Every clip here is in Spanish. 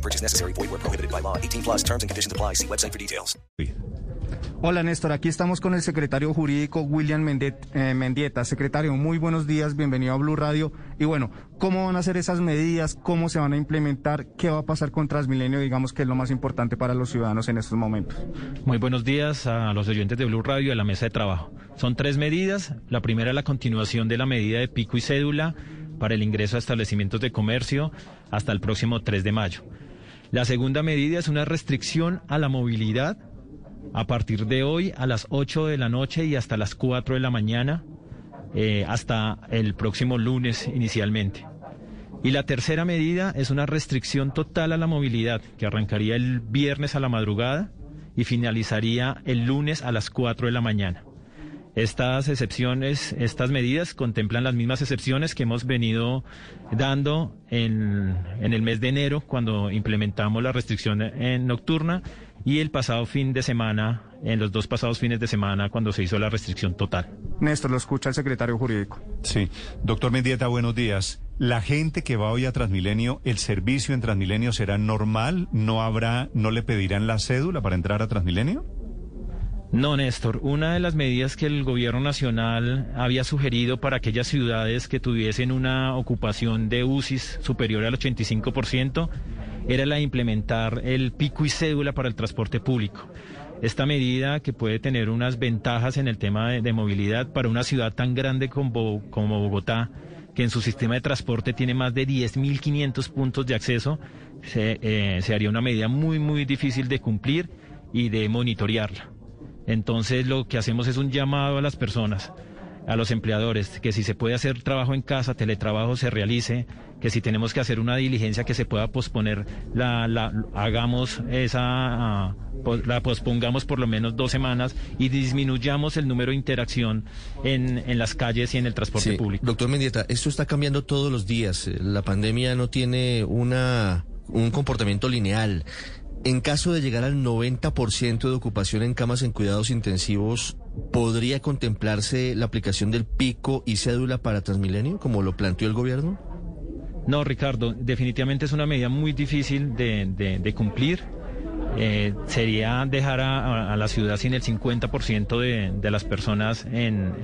No purchase necessary. Void where prohibited by law. 18 plus terms and conditions apply. See website for details. Hola Néstor, aquí estamos con el secretario jurídico William Mendet- eh, Mendieta. Secretario, muy buenos días, bienvenido a Blue Radio. Y bueno, ¿cómo van a ser esas medidas? ¿Cómo se van a implementar? ¿Qué va a pasar con Transmilenio? Digamos que es lo más importante para los ciudadanos en estos momentos. Muy buenos días a los oyentes de Blue Radio y a la mesa de trabajo. Son tres medidas. La primera es la continuación de la medida de pico y cédula para el ingreso a establecimientos de comercio hasta el próximo 3 de mayo. La segunda medida es una restricción a la movilidad a partir de hoy a las 8 de la noche y hasta las 4 de la mañana, eh, hasta el próximo lunes inicialmente. Y la tercera medida es una restricción total a la movilidad que arrancaría el viernes a la madrugada y finalizaría el lunes a las 4 de la mañana. Estas excepciones, estas medidas contemplan las mismas excepciones que hemos venido dando en, en el mes de enero cuando implementamos la restricción en nocturna y el pasado fin de semana, en los dos pasados fines de semana cuando se hizo la restricción total. Néstor, lo escucha el secretario jurídico. Sí, doctor Mendieta, buenos días. La gente que va hoy a Transmilenio, ¿el servicio en Transmilenio será normal? ¿No habrá, no le pedirán la cédula para entrar a Transmilenio? No, Néstor. Una de las medidas que el gobierno nacional había sugerido para aquellas ciudades que tuviesen una ocupación de UCIs superior al 85% era la de implementar el pico y cédula para el transporte público. Esta medida que puede tener unas ventajas en el tema de, movilidad para una ciudad tan grande como, como Bogotá, que en su sistema de transporte tiene más de 10.500 puntos de acceso, se, eh, se haría una medida muy, muy difícil de cumplir y de monitorearla. Entonces lo que hacemos es un llamado a las personas, a los empleadores, que si se puede hacer trabajo en casa, teletrabajo se realice, que si tenemos que hacer una diligencia que se pueda posponer, la, la hagamos esa, ah, la pospongamos por lo menos dos semanas y disminuyamos el número de interacción en, en las calles y en el transporte Sí, público. Doctor Mendieta, esto está cambiando todos los días. La pandemia no tiene una, un comportamiento lineal. En caso de llegar al 90% de ocupación en camas en cuidados intensivos, ¿podría contemplarse la aplicación del pico y cédula para Transmilenio, como lo planteó el gobierno? No, Ricardo, definitivamente es una medida muy difícil de, cumplir. Eh, sería dejar a, la ciudad sin el 50% de, de las personas en,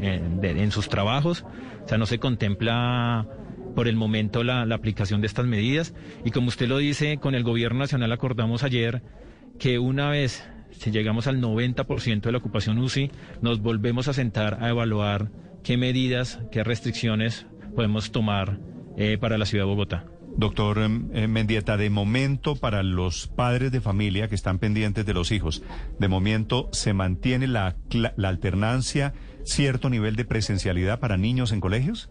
en sus trabajos. O sea, no se contempla por el momento la, aplicación de estas medidas. Y como usted lo dice, con el Gobierno Nacional acordamos ayer que una vez, si llegamos al 90% de la ocupación UCI, nos volvemos a sentar a evaluar qué medidas, qué restricciones podemos tomar eh, para la ciudad de Bogotá. Doctor em, eh, Mendieta, de momento para los padres de familia que están pendientes de los hijos, de momento se mantiene la, la alternancia, cierto nivel de presencialidad para niños en colegios?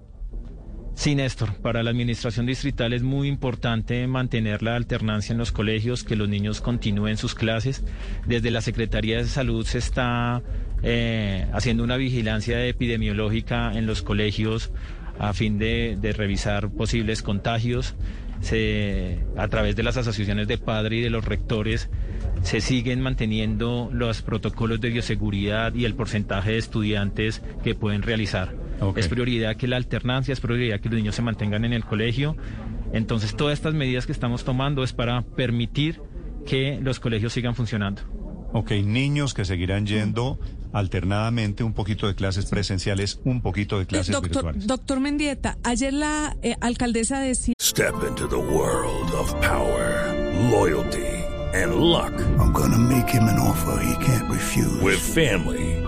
Sí, Néstor, para la administración distrital es muy importante mantener la alternancia en los colegios, que los niños continúen sus clases. Desde la Secretaría de Salud se está eh, haciendo una vigilancia epidemiológica en los colegios a fin de, revisar posibles contagios. A través de las asociaciones de padres y de los rectores se siguen manteniendo los protocolos de bioseguridad y el porcentaje de estudiantes que pueden realizar. Es prioridad que la alternancia, es prioridad que los niños se mantengan en el colegio. Entonces, todas estas medidas que estamos tomando es para permitir que los colegios sigan funcionando. Ok, niños que seguirán yendo alternadamente un poquito de clases presenciales, un poquito de clases doctor, virtuales. doctor Mendieta, ayer la eh, alcaldesa decía Step into the world of power, loyalty, and luck. I'm gonna make him an offer he can't refuse. With family,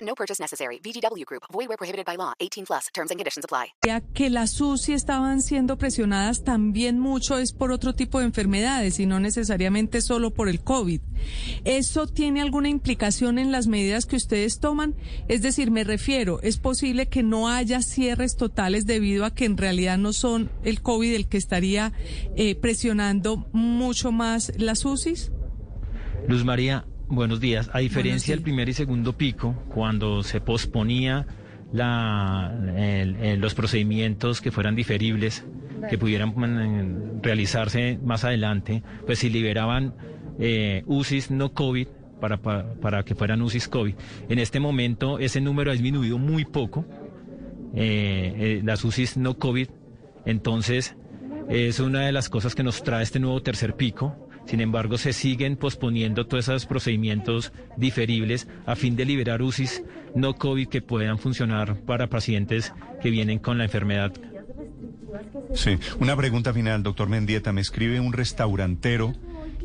No purchase necessary. VGW Group. Void where prohibited by law. 18 plus. Terms and conditions apply. Que las UCI estaban siendo presionadas también mucho es por otro tipo de enfermedades y no necesariamente solo por el COVID. ¿Eso tiene alguna implicación en las medidas que ustedes toman? Es decir, me refiero, ¿es posible que no haya cierres totales debido a que en realidad no son el COVID el que estaría eh, presionando mucho más las UCIs? Luz María, buenos días. A diferencia del primer y segundo pico, cuando se posponía la, el- el- los procedimientos que fueran diferibles, que pudieran mm, realizarse más adelante, pues si liberaban eh, UCIs no COVID para, para, para que fueran UCIs COVID. En este momento ese número ha disminuido muy poco, eh, eh, las UCIs no COVID, entonces es una de las cosas que nos trae este nuevo tercer pico. Sin embargo, se siguen posponiendo todos esos procedimientos diferibles a fin de liberar UCIs no COVID que puedan funcionar para pacientes que vienen con la enfermedad. Sí, una pregunta final, doctor Mendieta. Me escribe un restaurantero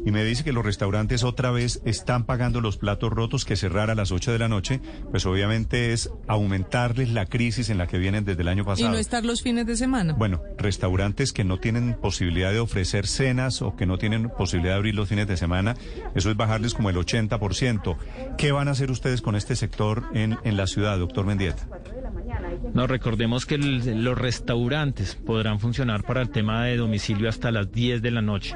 y me dice que los restaurantes otra vez están pagando los platos rotos que cerrar a las 8 de la noche. Pues obviamente es aumentarles la crisis en la que vienen desde el año Y pasado. no estar los fines de semana. Bueno, restaurantes que no tienen posibilidad de ofrecer cenas o que no tienen posibilidad de abrir los fines de semana, eso es bajarles como el 80%. ¿Qué van a hacer ustedes con este sector en, en la ciudad, doctor Mendieta? No, recordemos que los restaurantes podrán funcionar para el tema de domicilio hasta las 10 de la noche.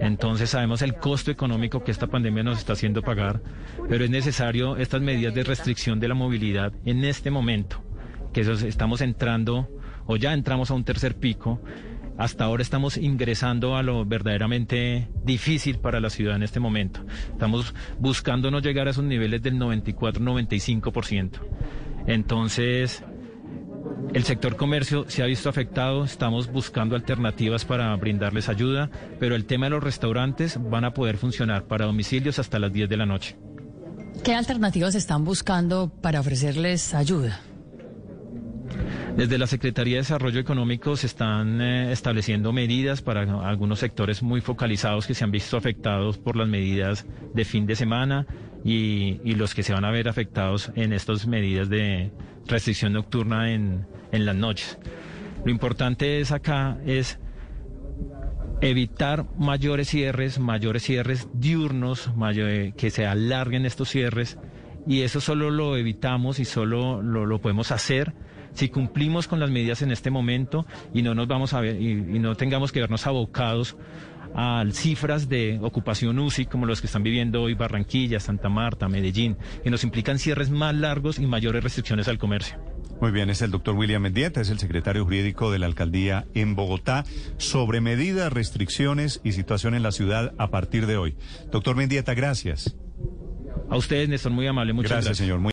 Entonces sabemos el costo económico que esta pandemia nos está haciendo pagar, pero es necesario estas medidas de restricción de la movilidad en este momento, que estamos entrando o ya entramos a un tercer pico. Hasta ahora estamos ingresando a lo verdaderamente difícil para la ciudad en este momento. Estamos buscando no llegar a esos niveles del 94-95%. Entonces, el sector comercio se ha visto afectado, estamos buscando alternativas para brindarles ayuda, pero el tema de los restaurantes van a poder funcionar para domicilios hasta las 10 de la noche. ¿Qué alternativas están buscando para ofrecerles ayuda? Desde la Secretaría de Desarrollo Económico se están eh, estableciendo medidas para algunos sectores muy focalizados que se han visto afectados por las medidas de fin de semana y, y los que se van a ver afectados en estas medidas de restricción nocturna en, en las noches. Lo importante es acá es evitar mayores cierres, mayores cierres diurnos, mayor- que se alarguen estos cierres y eso solo lo evitamos y solo lo, podemos hacer si cumplimos con las medidas en este momento y no nos vamos a ver y, y no tengamos que vernos abocados a cifras de ocupación UCI como los que están viviendo hoy Barranquilla, Santa Marta, Medellín, que nos implican cierres más largos y mayores restricciones al comercio. Muy bien, es el doctor William Mendieta, es el secretario jurídico de la alcaldía en Bogotá, sobre medidas, restricciones y situación en la ciudad a partir de hoy. Doctor Mendieta, gracias. A ustedes, Néstor, muy amable. Muchas Gracias, gracias. señor. Muy